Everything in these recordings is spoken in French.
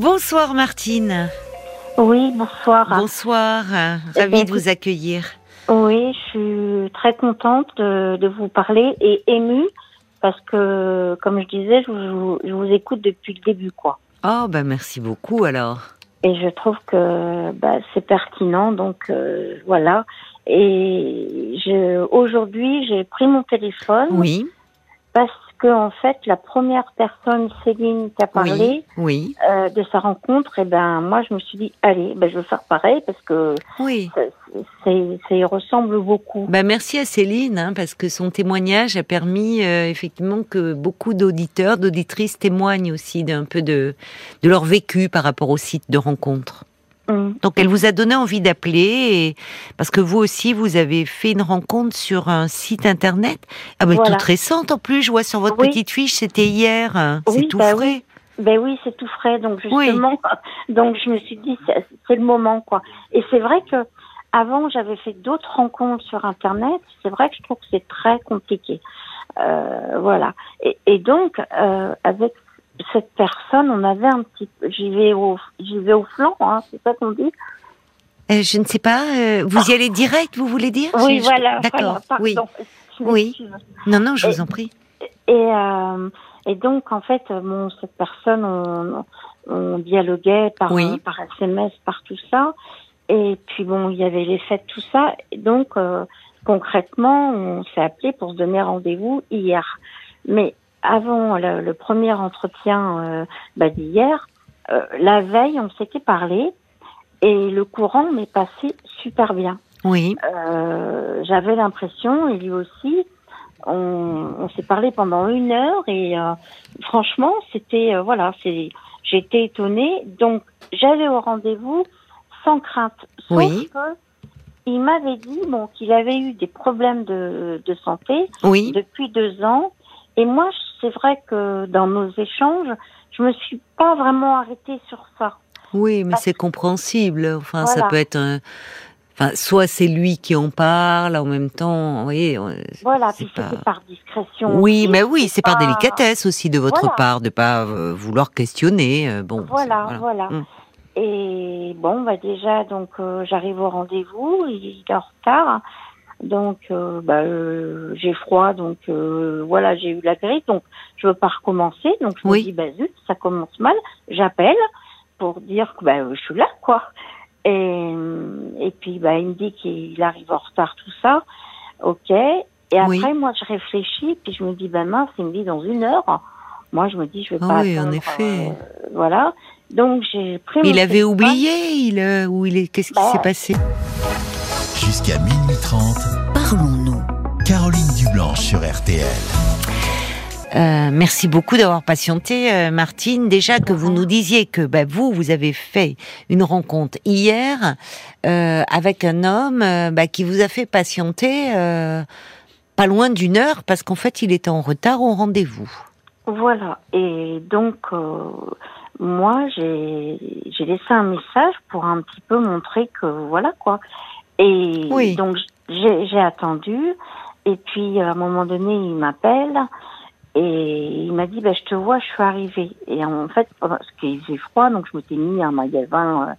Bonsoir Martine. Oui, bonsoir. Bonsoir, Eh ravie bien, de vous accueillir. Oui, je suis très contente de, de vous parler et émue parce que, comme je disais, je vous, je vous écoute depuis le début, quoi. Oh, bah merci beaucoup alors. Et je trouve que bah, c'est pertinent, donc euh, voilà. Et aujourd'hui, j'ai pris mon téléphone Oui, parce que en fait, la première personne, Céline, qui a parlé oui, oui, euh, de sa rencontre, et ben moi, je me suis dit, allez, ben je vais faire pareil parce que oui. ça, ça y ressemble beaucoup. Bah merci à Céline, hein, parce que son témoignage a permis euh, effectivement que beaucoup d'auditeurs, d'auditrices témoignent aussi d'un peu de, de leur vécu par rapport au site de rencontre. Mm. Donc elle vous a donné envie d'appeler, et... parce que vous aussi, vous avez fait une rencontre sur un site internet, ah Voilà. toute récente en plus, je vois sur votre Oui. petite fiche, c'était hier, hein. Oui, c'est tout bah frais. Ben oui, c'est tout frais, donc Oui. justement, donc je me suis dit c'est c'est le moment quoi. Et c'est vrai que avant j'avais fait d'autres rencontres sur internet. C'est vrai que je trouve que c'est très compliqué, Euh, voilà. Et, et donc euh, avec cette personne, on avait un petit, j'y vais au, j'y vais au flanc, hein, c'est ça qu'on dit. Euh, je ne sais pas, euh, vous y allez direct, vous voulez dire? Oui, Je- voilà. D'accord, voilà, oui. Non, non, je Et- vous en prie. Et, euh, et donc, en fait, bon, cette personne, on, on dialoguait par, Oui. par SMS, par tout ça. Et puis, bon, il y avait les fêtes, tout ça. Et donc, concrètement, on s'est appelé pour se donner rendez-vous hier. Mais avant le, le premier entretien euh, bah, d'hier, euh, la veille, on s'était parlé. Et le courant m'est passé super bien. Oui, Euh, j'avais l'impression, et lui aussi, on, on s'est parlé pendant une heure et euh, franchement, c'était euh, voilà, c'est été étonnée. Donc j'allais au rendez-vous sans crainte. Sauf Oui. que il m'avait dit bon qu'il avait eu des problèmes de, de santé oui, depuis deux ans. Et moi, c'est vrai que dans nos échanges, je me suis pas vraiment arrêtée sur ça. oui, mais c'est compréhensible. Enfin, ça peut être un... Enfin, soit c'est lui qui en parle en même temps, vous voyez. Voilà, c'est pas- par discrétion. Oui, aussi, mais oui, c'est par délicatesse aussi de votre Voilà. part de pas euh, vouloir questionner. euh, bon, Voilà, voilà. Mm. Et bon, bah déjà, donc euh, j'arrive au rendez-vous, il est en retard, donc euh, bah, euh, j'ai froid, donc euh, voilà, j'ai eu la grippe, donc je veux pas recommencer, donc je Oui. me dis bah zut, ça commence mal, j'appelle pour dire que bah euh, je suis là, quoi. Et et puis bah il me dit qu'il arrive en retard, tout ça, ok. Et Oui. après, moi, je réfléchis, puis je me dis, ben mince, il me dit dans une heure. Moi, je me dis, je vais Ah pas oui, en effet. euh, voilà. Donc, j'ai pris Mais mon il avait oublié, il, euh, ou il est, qu'est-ce qui Bah. s'est passé? Jusqu'à minuit 30, Parlons-nous. Caroline Dublanche sur RTL. Euh, merci beaucoup d'avoir patienté, euh, Martine. Déjà que vous nous disiez que bah, vous, vous avez fait une rencontre hier euh, avec un homme euh, bah, qui vous a fait patienter euh, pas loin d'une heure parce qu'en fait, il était en retard au rendez-vous. Voilà. Et donc, euh, moi, j'ai j'ai laissé un message pour un petit peu montrer que voilà quoi. Et Oui. donc, j'ai attendu. Et puis, à un moment donné, il m'appelle et il m'a dit, bah, je te vois, je suis arrivée. Et en fait, parce qu'il faisait froid, donc je m'étais mis à un magasin euh,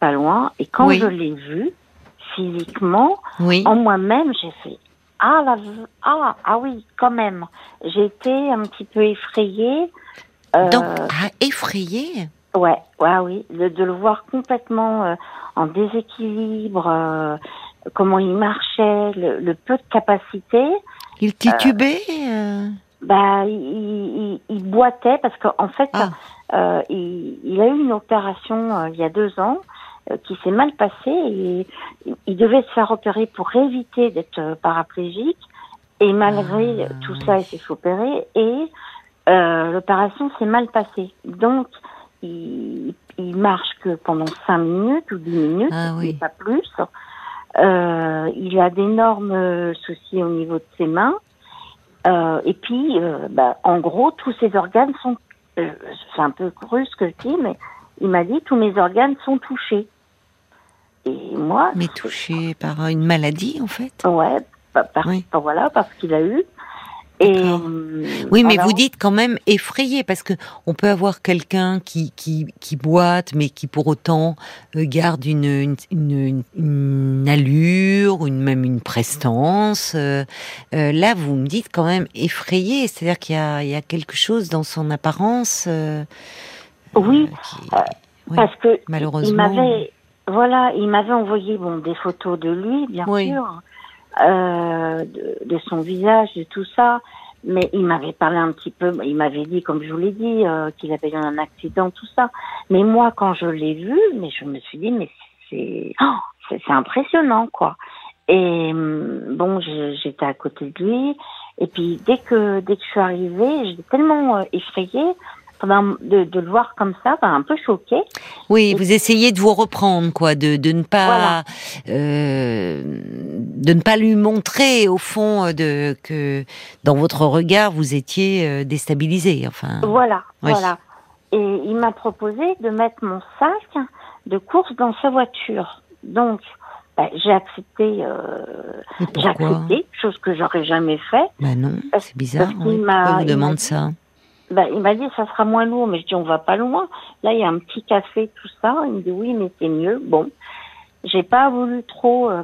pas loin. Et quand Oui. je l'ai vu, physiquement, Oui. en moi-même, j'ai fait ah la ah ah oui quand même. J'ai été un petit peu effrayée. Euh, Donc, ah, effrayé. Ouais ouais oui de, de le voir complètement euh, en déséquilibre, euh, comment il marchait, le, le peu de capacité. Il titubait. euh, Bah il, il, il boitait parce qu'en fait Ah. euh, il, il a eu une opération euh, il y a deux ans euh, qui s'est mal passée et il, devait se faire opérer pour éviter d'être euh, paraplégique et malgré Ah, tout ça il s'est fait opérer et euh, l'opération s'est mal passée donc il, il marche que pendant cinq minutes ou dix minutes Ah oui. mais pas plus euh, il a d'énormes soucis au niveau de ses mains euh, et puis, euh, bah, en gros, tous ses organes sont. c'est un peu cru ce que je dis, mais il m'a dit tous mes organes sont touchés. Et moi, mais touché par une maladie, en fait? ouais, bah, par- Oui. bah, voilà, parce qu'il a eu. Et hum, Oui, mais alors, vous dites quand même effrayé parce que on peut avoir quelqu'un qui, qui qui boite, mais qui pour autant euh, garde une une, une, une allure, une même une prestance. Euh, euh, là, vous me dites quand même effrayé, c'est-à-dire qu'il y a il y a quelque chose dans son apparence. euh, Oui, euh, qui- euh, parce que malheureusement. il m'avait, voilà, il m'avait envoyé bon des photos de lui, bien Oui. sûr, euh, de, son visage, de tout ça. Mais il m'avait parlé un petit peu, il m'avait dit, comme je vous l'ai dit, euh, qu'il avait eu un accident, tout ça. Mais moi, quand je l'ai vu, mais je me suis dit, mais c'est, oh, c'est impressionnant, quoi. Et hum, bon, j'étais à côté de lui. Et puis dès que dès que je suis arrivée, j'étais tellement euh, effrayée de, de le voir comme ça, ben, un peu choquée. Oui, Et- vous essayez de vous reprendre, quoi, de, de ne pas, Voilà. euh, de ne pas lui montrer au fond euh, de que dans votre regard vous étiez euh, déstabilisé. Enfin, Voilà, Oui. voilà. Et il m'a proposé de mettre mon sac de course dans sa voiture. Donc, ben, j'ai accepté, euh, j'ai accepté, chose que j'aurais jamais fait. Bah non, c'est bizarre. parce oui. m'a- Pourquoi vous il m'a demande ça? Ben, il m'a dit ça sera moins lourd, mais je dis on va pas loin. Là, il y a un petit café, tout ça. Il me dit oui, mais c'est mieux. Bon, j'ai pas voulu trop, euh,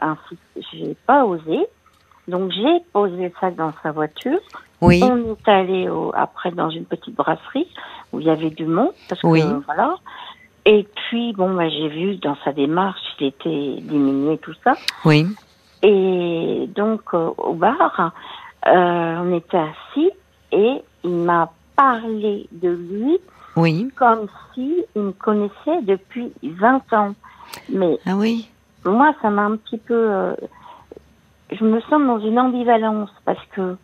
insister. J'ai pas osé. Donc j'ai posé sac dans sa voiture. Oui, On est allé au- après dans une petite brasserie où il y avait du monde parce que Oui. euh, voilà. Et puis bon, bah, j'ai vu dans sa démarche, il était diminué tout ça. oui, Et donc euh, au bar, euh, on était assis et m'a parlé de lui oui. comme si il me connaissait depuis 20 ans. Mais Ah oui. moi, ça m'a un petit peu. euh, je me sens dans une ambivalence parce que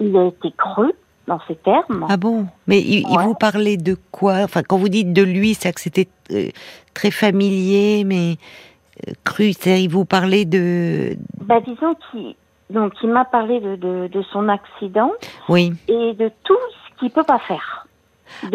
il a été cru dans ses termes. Ah bon? Mais il, il vous parlait de quoi? Enfin, quand vous dites de lui, c'est que c'était euh, très familier, mais euh, cru. C'est-à-dire, il vous parlait de. Bah, disons qu'il donc il m'a parlé de, de, de son accident Oui. et de tout ce qu'il peut pas faire.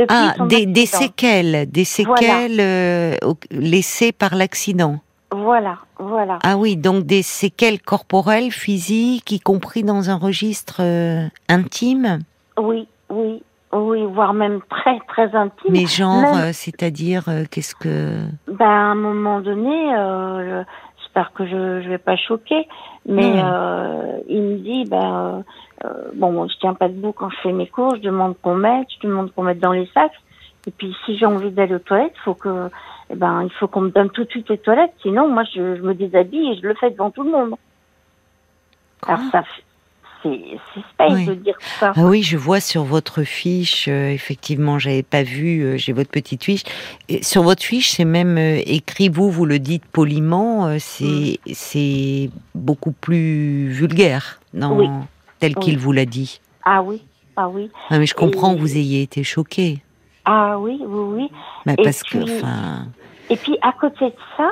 Ah, des, séquelles, des séquelles euh, laissées par l'accident. Voilà, voilà. Ah oui, donc des séquelles corporelles, physiques, y compris dans un registre euh, intime, Oui, oui, oui, voire même très très intime. mais genre, Même- euh, c'est-à-dire, qu'est-ce que... Ben, à un moment donné, j'espère que je je vais pas choquer, mais Non. euh, il me dit, ben, euh, bon, je tiens pas debout quand je fais mes cours, je demande qu'on mette, je demande qu'on mette dans les sacs, et puis si j'ai envie d'aller aux toilettes, faut que, eh ben, il faut qu'on me donne tout de suite les toilettes, sinon moi je, je me déshabille et je le fais devant tout le monde. Quoi? Alors ça, c'est space Oui. de dire ça. Ah oui, je vois sur votre fiche, euh, effectivement, j'avais pas vu, euh, j'ai votre petite fiche. Et sur votre fiche, c'est même euh, écrit, vous, vous le dites poliment, euh, c'est Mm. c'est beaucoup plus vulgaire, non, Oui. tel Oui. qu'il vous l'a dit. Ah oui, ah oui, Ah, mais je comprends Et- que vous ayez été choqué. ah oui, oui, oui. Bah, Et parce que, enfin, Et puis à côté de ça,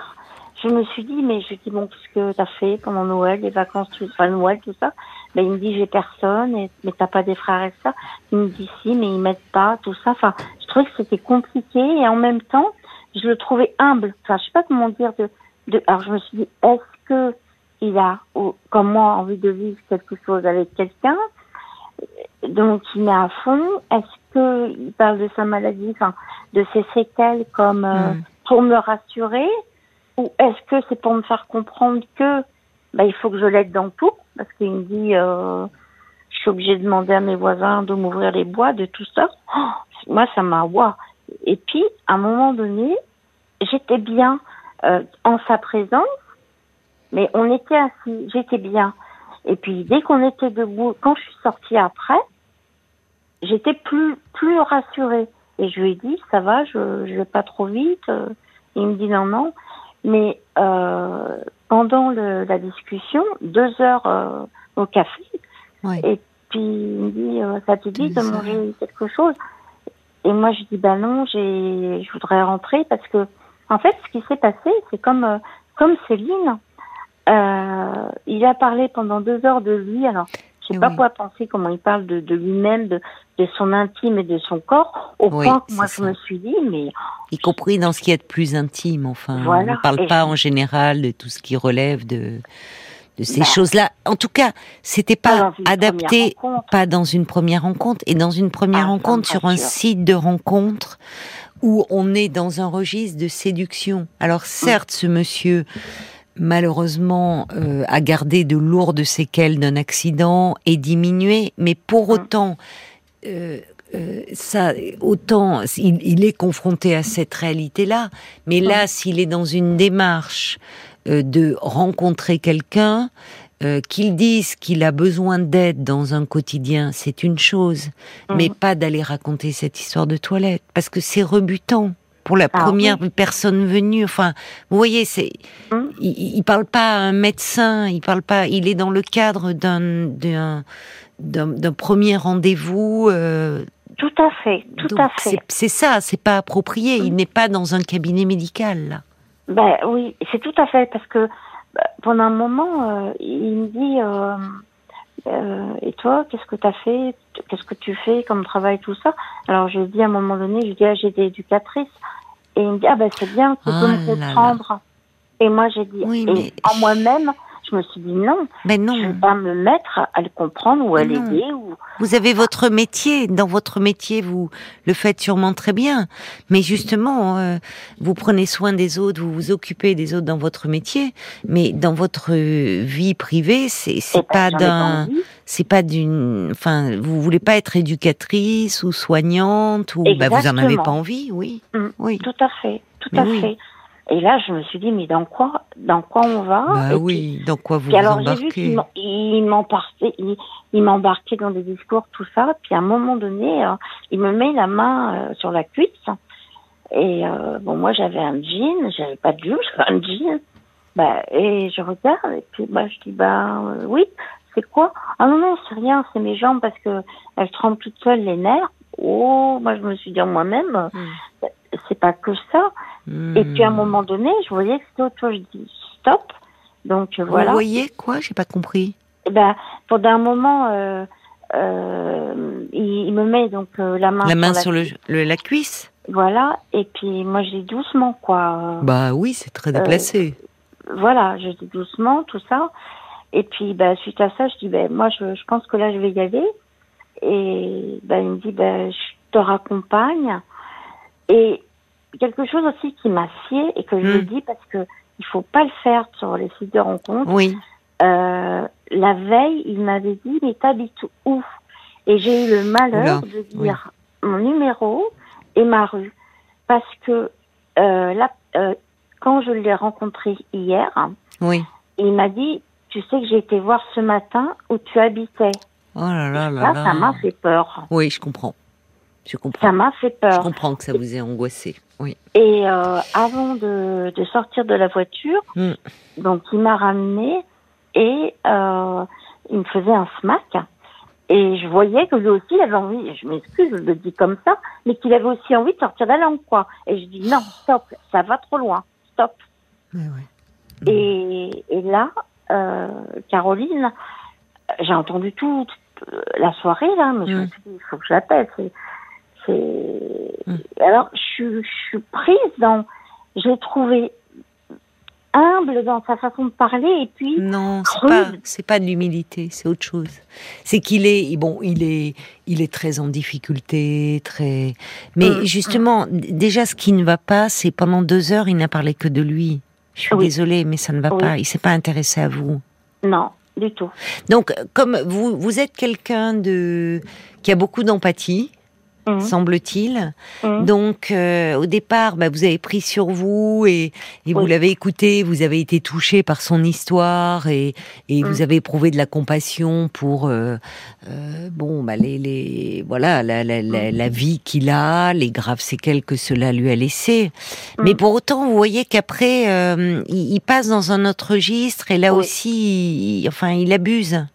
je me suis dit, mais je lui dis, bon, qu'est-ce que t'as fait pendant Noël, les vacances, tout, enfin Noël, tout ça? Ben, Il me dit, j'ai personne, et, mais t'as pas des frères et ça Il me dit, si, mais ils m'aident pas, tout ça. Enfin, je trouvais que c'était compliqué, et en même temps, je le trouvais humble. Enfin, je sais pas comment dire. De, de... Alors je me suis dit, est-ce que il a, ou- comme moi, envie de vivre quelque chose avec quelqu'un? Donc il met à fond. Est-ce que il parle de sa maladie, enfin de ses séquelles comme euh, Hmm. pour me rassurer, ou est-ce que c'est pour me faire comprendre que bah, il faut que je l'aide dans tout, parce qu'il me dit euh, je suis obligée de demander à mes voisins de m'ouvrir les bois, de tout ça. Oh, moi ça m'a waouh. Et puis à un moment donné, j'étais bien euh, en sa présence, mais on était assis, j'étais bien. Et puis dès qu'on était debout, quand je suis sortie après, j'étais plus plus rassurée. Et je lui ai dit ça va, je je vais pas trop vite. Il me dit non non. Mais euh, pendant le, la discussion, deux heures euh, au café, ouais. et puis il me dit euh, ça te dit de manger quelque chose? Et moi je dis bah non, j'ai je voudrais rentrer parce que en fait ce qui s'est passé c'est comme euh, comme Céline, euh, il a parlé pendant deux heures de lui. Alors je sais pas quoi penser comment il parle de, de lui-même, de, de son intime et de son corps, au Oui, point que moi je me suis dit mais y compris dans ce qui est de plus intime, enfin. Voilà. On ne parle Et pas je- en général de tout ce qui relève de, de ces Bah. choses-là. En tout cas, c'était Pas pas adapté, pas dans une première rencontre, et dans une première Ah, rencontre sur un site de rencontre où on est dans un registre de séduction. Alors certes, ce monsieur malheureusement euh, a gardé de lourdes séquelles d'un accident et diminué, mais pour Mm. autant, euh, euh, ça, autant il, il est confronté à cette réalité-là, mais là, s'il est dans une démarche euh, de rencontrer quelqu'un, euh, qu'il dise qu'il a besoin d'aide dans un quotidien, c'est une chose, mais Mhm. pas d'aller raconter cette histoire de toilette, parce que c'est rebutant pour la Ah première personne venue. Enfin, vous voyez, c'est, Mhm. il, il parle pas à un médecin, il parle pas, il est dans le cadre d'un d'un d'un d'un premier rendez-vous. euh, Tout à fait, tout donc à fait. c'est- C'est ça, c'est pas approprié. Il n'est pas dans un cabinet médical là. Ben oui, c'est tout à fait parce que bah, pendant un moment, euh, il me dit euh, euh, et toi, qu'est-ce que tu as fait? Qu'est-ce que tu fais comme travail tout ça? Alors je lui dis à un moment donné, je lui dis ah, j'ai été éducatrice et il me dit ah ben c'est bien, tu Ah peux me là là. comprendre. Et moi j'ai dit Oui, et mais- en moi-même, je me suis dit non, Mais je non. vais pas me mettre à le comprendre ou à l'aider ou Vous avez votre métier. Dans votre métier, vous le faites sûrement très bien. Mais justement, euh, vous prenez soin des autres, vous vous occupez des autres dans votre métier. Mais dans votre vie privée, c'est c'est ben, pas d'un, c'est pas d'une. Enfin, vous voulez pas être éducatrice ou soignante ou bah, vous en avez pas envie, oui, Mm. oui. Tout à fait, tout Mais à oui. fait. Et là, je me suis dit, mais dans quoi, dans quoi on va Et Bah puis- oui. Dans quoi vous Puis vous alors j'ai vu qu'il il m'embarquait, il, il m'embarquait dans des discours, tout ça. Puis à un moment donné, euh, il me met la main euh, sur la cuisse. Et euh, bon, moi j'avais un jean, j'avais pas de j'avais un jean. Bah, et je regarde et puis bah je dis bah oui, c'est quoi? Ah non non, c'est rien, c'est mes jambes parce que elles tremblent toutes seules les nerfs. Oh, moi je me suis dit en moi-même, euh, c'est pas que ça. Et puis à un Hmm. moment donné, je voyais que c'était autre chose. Je dis stop. Donc euh, Vous voilà. voyez quoi? J'ai pas compris. Eh ben, pendant un moment, euh, euh, il, il me met donc euh, la main, La main la sur le, cuisse. le- la cuisse Voilà, et puis moi je dis doucement, quoi. Bah oui, c'est très déplacé. Voilà, je dis doucement, tout ça. Et puis, bah, suite à ça, je dis, ben moi, je, je pense que là, je vais y aller. Et ben il me dit, ben je te raccompagne. Et quelque chose aussi qui m'a scié et que je le dis parce que il faut pas le faire sur les sites de rencontres. Oui. Euh, la veille, il m'avait dit, mais t'habites où? Et j'ai eu le malheur Oula, de dire mon numéro et ma rue. Parce que euh, là, euh, quand je l'ai rencontré hier, Oui. il m'a dit, tu sais que j'ai été voir ce matin où tu habitais. Oh là là là Là, là. ça m'a fait peur. Oui, je comprends. Je comprends. Ça m'a fait Je peur. comprends que ça vous ait angoissé. Oui. Et euh, avant de, de sortir de la voiture, Mm. donc il m'a ramené et euh, il me faisait un smack. Et je voyais que lui aussi il avait envie, je m'excuse, je le dis comme ça, mais qu'il avait aussi envie de sortir la langue, quoi. Et je dis non, stop, ça va trop loin, stop. Ouais. Et, et là, euh, Caroline, j'ai entendu toute la soirée, là, mais je me suis dit, il faut que je l'appelle. Alors, je, suis- je suis prise dans... J'ai trouvé humble dans sa façon de parler, et puis... Non, c'est pas, c'est pas de l'humilité, c'est autre chose. C'est qu'il est, bon, il est, il est très en difficulté, très. Mais Mm. justement, déjà, ce qui ne va pas, c'est pendant deux heures, il n'a parlé que de lui. Je suis Oui. désolée, mais ça ne va Oui. pas. Il s'est pas intéressé à vous. Non, du tout. Donc, comme vous, vous êtes quelqu'un de qui a beaucoup d'empathie, Mhm. semble-t-il. Mhm. Donc, euh, au départ, bah, vous avez pris sur vous et, et vous l'avez écouté, vous avez été touché par son histoire et, et vous avez éprouvé de la compassion pour euh, euh, bon, bah, les, les voilà la, la, la, la vie qu'il a, les graves séquelles que cela lui a laissé. Mm. Mais pour autant, vous voyez qu'après, euh, il, il passe dans un autre registre et là Oui. aussi, il- enfin, il abuse.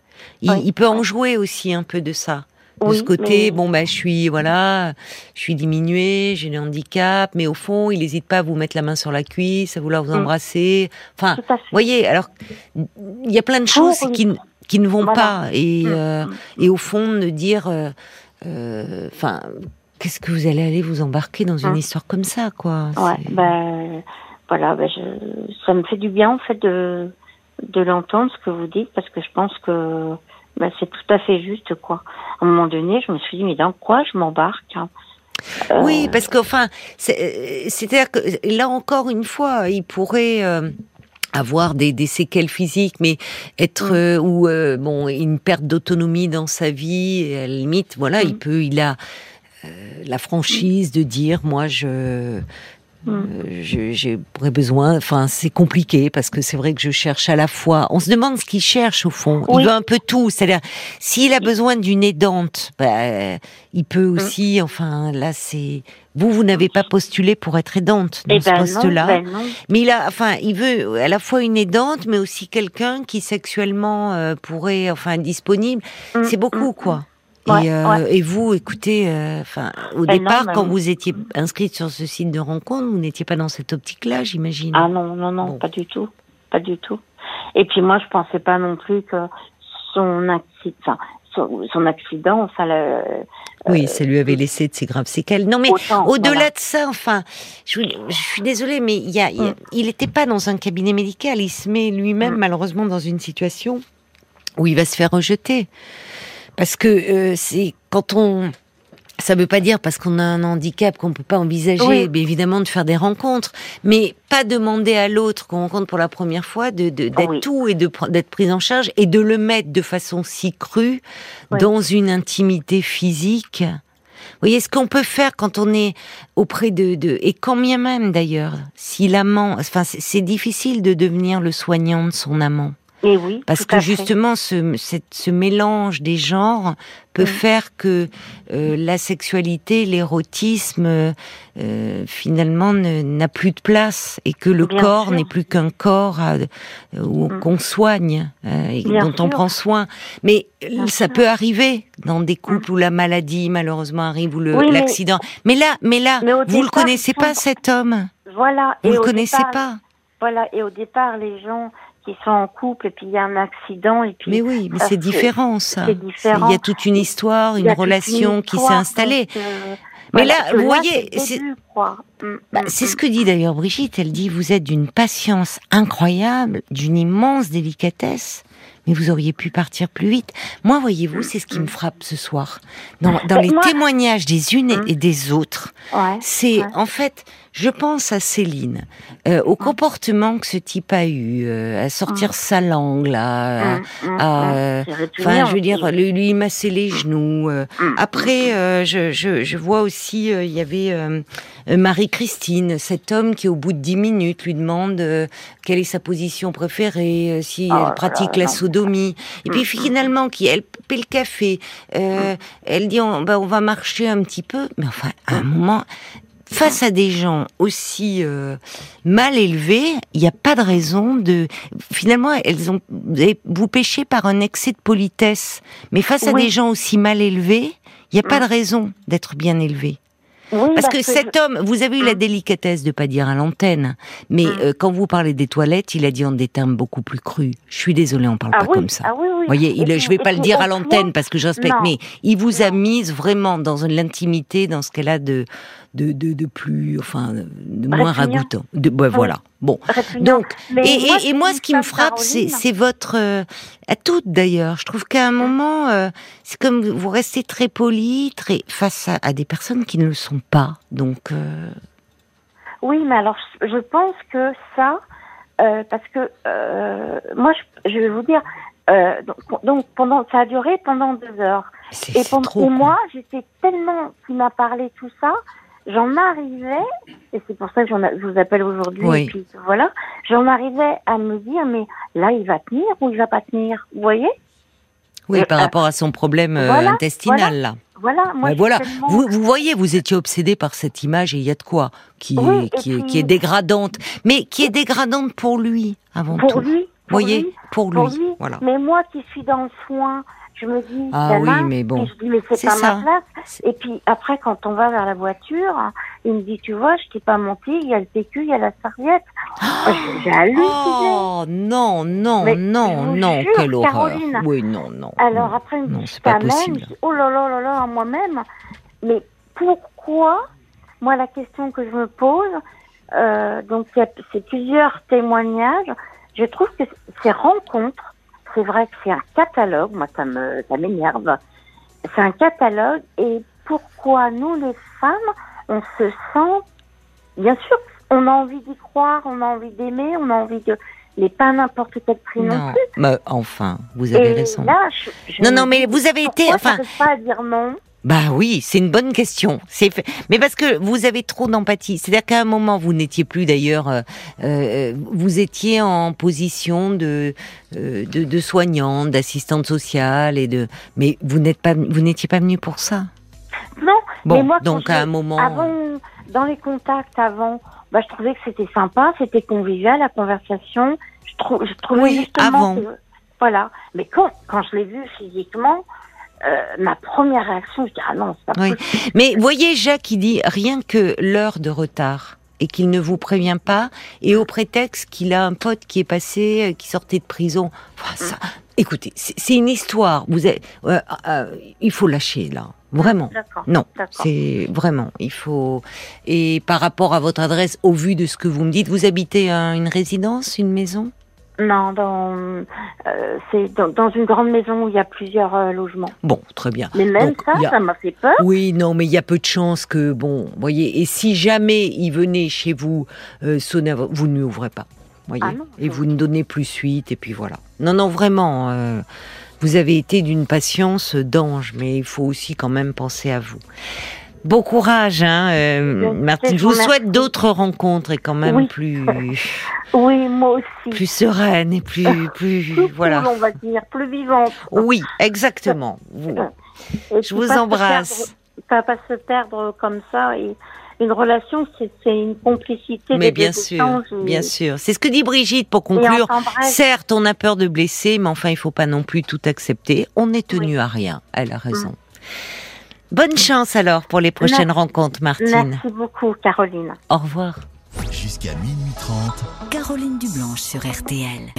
Il, Oui. il peut en jouer aussi un peu de ça de ce côté, mais- bon bah je suis voilà, je suis diminuée, j'ai des handicaps, mais au fond il n'hésite pas à vous mettre la main sur la cuisse, à vouloir vous Mm. embrasser. Enfin, vous voyez, alors il y a plein de choses qui, ne- qui ne vont Voilà. pas et Mm. euh, et au fond de dire, euh, euh, enfin, qu'est-ce que vous allez aller vous embarquer dans une Mm. histoire comme ça quoi? Ouais, ben voilà, ben je, ça me fait du bien en fait de de l'entendre ce que vous dites parce que je pense que bah, c'est tout à fait juste quoi. À un moment donné, je me suis dit mais dans quoi je m'embarque hein? Oui, parce qu'enfin, c'est-à-dire que là encore une fois, il pourrait avoir des, des, séquelles physiques, mais être mm. ou bon une perte d'autonomie dans sa vie, à la limite, voilà, il mm. peut, il a la franchise de dire, moi, je euh, j'ai besoin, enfin c'est compliqué parce que c'est vrai que je cherche à la fois. On se demande ce qu'il cherche au fond. Il veut un peu tout. C'est-à-dire, s'il a besoin d'une aidante, bah, il peut mm. aussi. Enfin, là c'est vous, vous n'avez pas postulé pour être aidante dans eh ce ben poste-là. Ben mais il a, enfin, il veut à la fois une aidante, mais aussi quelqu'un qui sexuellement euh, pourrait, enfin, disponible. Mm, c'est beaucoup, quoi. Euh, et, vous, écoutez, euh, enfin, au ben départ, quand vous étiez inscrite sur ce site de rencontre, vous n'étiez pas dans cette optique-là, j'imagine. Ah non, non, non, pas du tout, pas du tout. Et puis moi, je pensais pas non plus que son accident, son, accident, ça le. Oui, ça lui avait laissé de ses graves séquelles. Non, mais au-delà de ça, enfin, je, suis désolée, mais il y a, il n'était mm. pas dans un cabinet médical. Il se met lui-même, mm. malheureusement, dans une situation où il va se faire rejeter. Parce que euh, c'est quand on ça ne veut pas dire parce qu'on a un handicap qu'on peut pas envisager, évidemment, de faire des rencontres, mais pas demander à l'autre qu'on rencontre pour la première fois de d'être tout et de d'être pris en charge et de le mettre de façon si crue dans une intimité physique. Vous voyez ce qu'on peut faire quand on est auprès de, de et quand bien même d'ailleurs, si l'amant, enfin c'est difficile de devenir le soignant de son amant. Oui, Parce que justement, ce, ce mélange des genres peut mm. faire que euh, la sexualité, l'érotisme, euh, finalement, n'a plus de place et que le corps n'est plus qu'un corps euh, mm. qu'on soigne et dont on prend soin. Mais ça peut arriver dans des couples mm. où la maladie, malheureusement, arrive ou l'accident. mais, là, mais là, vous le connaissez pas cet homme. Voilà. Vous le connaissez pas. Voilà. Et au départ, les gens qui sont en couple et puis il y a un accident et puis mais oui mais c'est différent ça il y a toute une histoire une relation qui s'est installée euh, mais là vous voyez c'est mm, bah, mm, c'est ce mm. que dit d'ailleurs Brigitte elle dit vous êtes d'une patience incroyable d'une immense délicatesse mais vous auriez pu partir plus vite. Moi, voyez-vous, c'est ce qui me frappe ce soir. Dans, dans les témoignages des unes et des autres, c'est en fait je pense à Céline, euh, au comportement que ce type a eu, euh, à sortir sa langue là, à, enfin je veux dire lui, lui masser les genoux. Euh. Après, je, je, je, vois aussi il y avait Marie-Christine, cet homme qui au bout de dix minutes lui demande quelle est sa position préférée, si oh elle pratique la sodomie, et puis finalement qui elle paie le café, elle dit on, bah, on va marcher un petit peu, mais enfin à un moment face à des gens aussi euh, mal élevés, il n'y a pas de raison de. Finalement, elles ont vous péchez par un excès de politesse, mais face à des gens aussi mal élevés, il n'y a pas de raison d'être bien élevé. parce, que, cet homme, vous avez eu la hum. délicatesse de pas dire à l'antenne, mais hum. euh, quand vous parlez des toilettes, il a dit en des termes beaucoup plus crus. Je suis désolée, on parle ah pas comme ça. Ah vous voyez, il, je vais pas le dire à l'antenne parce que je respecte, mais il vous a mise vraiment dans l'intimité, dans ce qu'elle a de de, de, de plus, enfin, de moins ragoûtant. De, Voilà. Bon. Donc, et, moi, et, moi, ce qui me frappe, c'est votre, euh, à toutes d'ailleurs. Je trouve qu'à un moment, euh, c'est comme vous restez très poli, très face à, des personnes qui ne le sont pas. Donc. Euh, oui, mais alors, je pense que ça, parce que moi, je, vais vous dire, donc, donc, pendant, ça a duré pendant deux heures. Et, pour, moi, j'étais tellement qui m'a parlé tout ça j'en arrivais, et c'est pour ça que je vous appelle aujourd'hui, et puis voilà, j'en arrivais à me dire, mais là, il va tenir ou il va pas tenir, vous voyez? Oui, par rapport à son problème euh, intestinal, là. Voilà, moi, voilà. Vous, vous voyez, vous étiez obsédé par cette image et il y a de quoi qui, est, qui, est, qui est dégradante, mais qui est dégradante pour lui avant pour tout. Lui, pour voyez, lui, pour lui. Voilà. Mais moi qui suis dans le soin, je me dis, ah oui, mais bon, je dis, mais c'est pas ma place. Et puis après, quand on va vers la voiture, il me dit, tu vois, je t'ai pas monté, il y a le PQ, il y a la serviette. Oh, J'ai halluciné. Oh non, non, non, non, quelle horreur. Oui, non, non. Alors après, il me dit, pas possible. Même, oh là là là là, moi-même. Mais pourquoi Moi, la question que je me pose, euh, donc c'est plusieurs témoignages je trouve que ces rencontres, c'est vrai que c'est un catalogue, moi ça me ça m'énerve. C'est un catalogue et pourquoi nous les femmes, on se sent bien sûr, on a envie d'y croire, on a envie d'aimer, on a envie de mais pas n'importe quel prix non, Non, plus. bah, enfin, vous avez Et raison. là, je, je Non, non, mais vous avez été, enfin, j'arrive pas à dire non? Bah oui, c'est une bonne question. C'est fait- mais parce que vous avez trop d'empathie. C'est-à-dire qu'à un moment, vous n'étiez plus d'ailleurs, euh, euh, vous étiez en position de euh, de, de soignante, d'assistante sociale et de. Mais vous n'êtes pas, vous n'étiez pas venu pour ça. Non, Bon, mais moi, donc à un moment. Avant, dans les contacts avant, bah, je trouvais que c'était sympa, c'était convivial, la conversation. Je, trou- je trouvais Oui, justement avant. que- voilà. Mais quand, quand je l'ai vu physiquement, ma première réaction, je dis ah non, c'est pas Oui. possible. Mais voyez, Jacques, il dit rien que l'heure de retard et qu'il ne vous prévient pas, et au prétexte qu'il a un pote qui est passé, euh, qui sortait de prison. Enfin, ça, écoutez, c'est c'est une histoire. Vous êtes, euh, euh, il faut lâcher là, vraiment. D'accord. Non, c'est vraiment, il faut. Et par rapport à votre adresse, au vu de ce que vous me dites, vous habitez à une résidence, une maison? Non, dans, euh, c'est dans, dans une grande maison où il y a plusieurs euh, logements. Bon, très bien. Mais même Donc, ça, a- ça m'a fait peur. Oui, non, mais il y a peu de chances que, bon, voyez, et si jamais il venait chez vous euh, sonner, vous ne lui ouvrez pas, voyez, Ah non, et vous ne donnez plus suite, et puis voilà. Non, non, vraiment, vous avez été d'une patience d'ange, mais il faut aussi quand même penser à vous. Bon courage, hein, euh, Martine. je vous souhaite d'autres rencontres et quand même Oui. plus, Oui, moi aussi. plus sereines et plus, plus, Plus voilà. cool, on va dire, plus vivante. Oui, exactement. Et Je vous embrasse. perdre- Pas, pas se perdre comme ça. Et une relation, c'est une complicité. Mais bien sûr, et- bien sûr. C'est ce que dit Brigitte pour conclure. Certes, on a peur de blesser, mais enfin, il faut pas non plus tout accepter. On est tenu Oui. Mm. à rien. Elle a raison. Bonne chance alors pour les prochaines Merci. rencontres, Martine. merci beaucoup, Caroline. Au revoir. Jusqu'à minuit 30. Caroline Dublanche sur RTL.